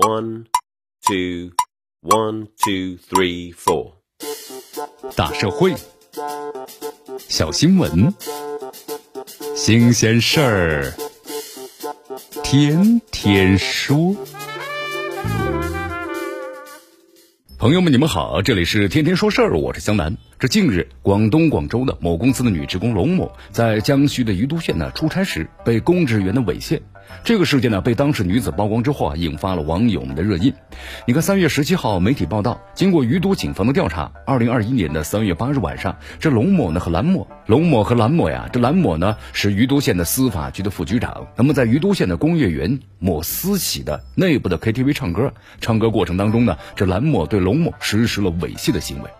One, two, one, two, three, four。大社会，小新闻，新鲜事儿，天天说。朋友们，你们好，这里是天天说事儿，我是江南。这近日，广东广州的某公司的女职工龙某，在江西的于都县呢出差时，被公职人员的猥亵。这个事件呢，被当事女子曝光之后啊，引发了网友们的热议。你看，三月十七号，媒体报道，经过余都警方的调查，二零二一年的三月八日晚上，这龙某呢和蓝某，龙某和蓝某呀，这蓝某呢是余都县的司法局的副局长。那么在余都县的工业园某私企的内部的 KTV 唱歌，唱歌过程当中呢，这蓝某对龙某实施了猥亵的行为。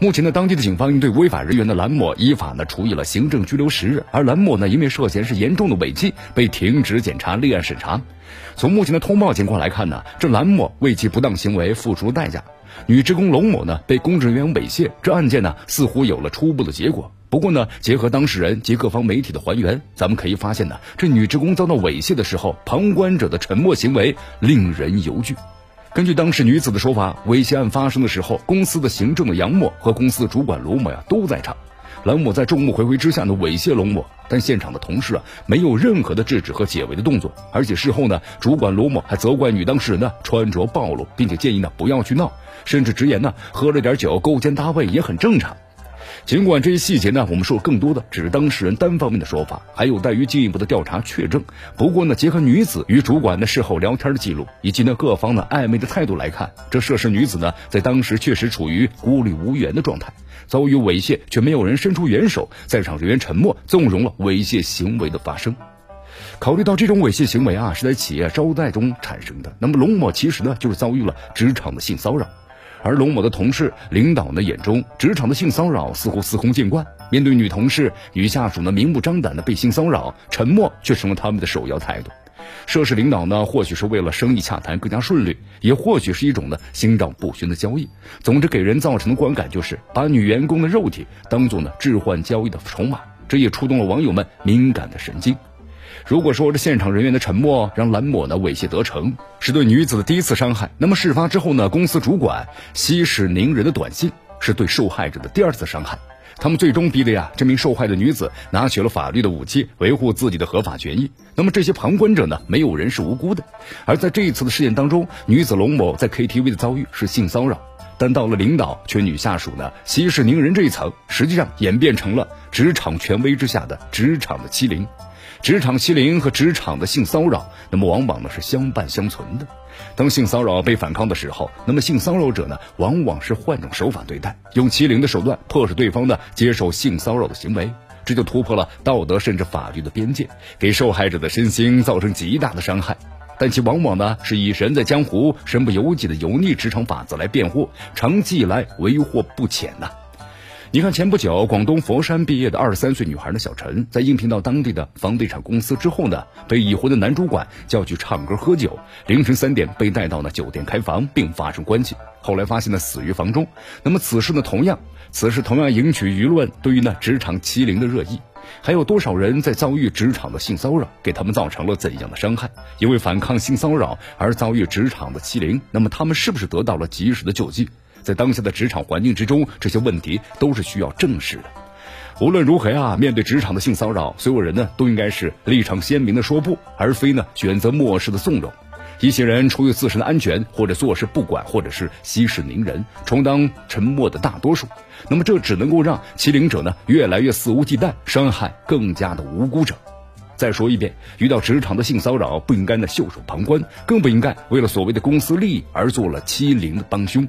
目前呢，当地的警方应对违法人员的蓝某依法呢处以了行政拘留十日，而蓝某呢因为涉嫌是严重的违纪，被停职检查立案审查。从目前的通报情况来看呢，这蓝某为其不当行为付出了代价。女职工龙某呢被公职人员猥亵，这案件呢似乎有了初步的结果。不过呢，结合当事人及各方媒体的还原，咱们可以发现呢，这女职工遭到猥亵的时候，旁观者的沉默行为令人犹惧。根据当事女子的说法，猥亵案发生的时候，公司的行政的杨某和公司的主管卢某呀都在场。蓝某在众目睽睽之下呢猥亵龙某，但现场的同事啊没有任何的制止和解围的动作，而且事后呢，主管卢某还责怪女当事人呢穿着暴露，并且建议呢不要去闹，甚至直言呢喝了点酒勾肩搭背也很正常。尽管这些细节呢，我们说更多的只是当事人单方面的说法，还有待于进一步的调查确证。不过呢，结合女子与主管的事后聊天的记录，以及呢各方的暧昧的态度来看，这涉事女子呢在当时确实处于孤立无援的状态，遭遇猥亵却没有人伸出援手，在场人员沉默，纵容了猥亵行为的发生。考虑到这种猥亵行为啊是在企业招待中产生的，那么龙某其实呢就是遭遇了职场的性骚扰。而龙某的同事、领导呢眼中，职场的性骚扰似乎司空见惯。面对女同事、女下属呢明目张胆的被性骚扰，沉默却成了他们的首要态度。涉事领导呢，或许是为了生意洽谈更加顺利，也或许是一种呢心照不宣的交易。总之，给人造成的观感就是把女员工的肉体当做呢置换交易的筹码，这也触动了网友们敏感的神经。如果说这现场人员的沉默让蓝某呢猥亵得逞，是对女子的第一次伤害，那么事发之后呢，公司主管息事宁人的短信是对受害者的第二次伤害。他们最终逼的呀，这名受害的女子拿起了法律的武器，维护自己的合法权益。那么这些旁观者呢，没有人是无辜的。而在这一次的事件当中，女子龙某在 KTV 的遭遇是性骚扰，但到了领导却女下属呢息事宁人这一层，实际上演变成了职场权威之下的职场的欺凌。职场欺凌和职场的性骚扰，那么往往呢是相伴相存的。当性骚扰被反抗的时候，那么性骚扰者呢，往往是换种手法对待，用欺凌的手段迫使对方呢接受性骚扰的行为，这就突破了道德甚至法律的边界，给受害者的身心造成极大的伤害。但其往往呢是以人在江湖身不由己的油腻职场法则来辩护，长期以来为祸不浅呐。你看，前不久广东佛山毕业的二十三岁女孩的小陈，在应聘到当地的房地产公司之后呢，被已婚的男主管叫去唱歌喝酒，凌晨三点被带到了酒店开房，并发生关系。后来发现呢死于房中。那么此事呢，同样，此事同样引起舆论对于呢职场欺凌的热议。还有多少人在遭遇职场的性骚扰，给他们造成了怎样的伤害？因为反抗性骚扰而遭遇职场的欺凌，那么他们是不是得到了及时的救济？在当下的职场环境之中，这些问题都是需要正视的。无论如何啊，面对职场的性骚扰，所有人呢都应该是立场鲜明的说不，而非呢选择漠视的纵容。一些人出于自身的安全，或者坐视不管，或者是息事宁人，充当沉默的大多数。那么这只能够让欺凌者呢越来越肆无忌惮，伤害更加的无辜者。再说一遍，遇到职场的性骚扰，不应该呢袖手旁观，更不应该为了所谓的公司利益而做了欺凌的帮凶。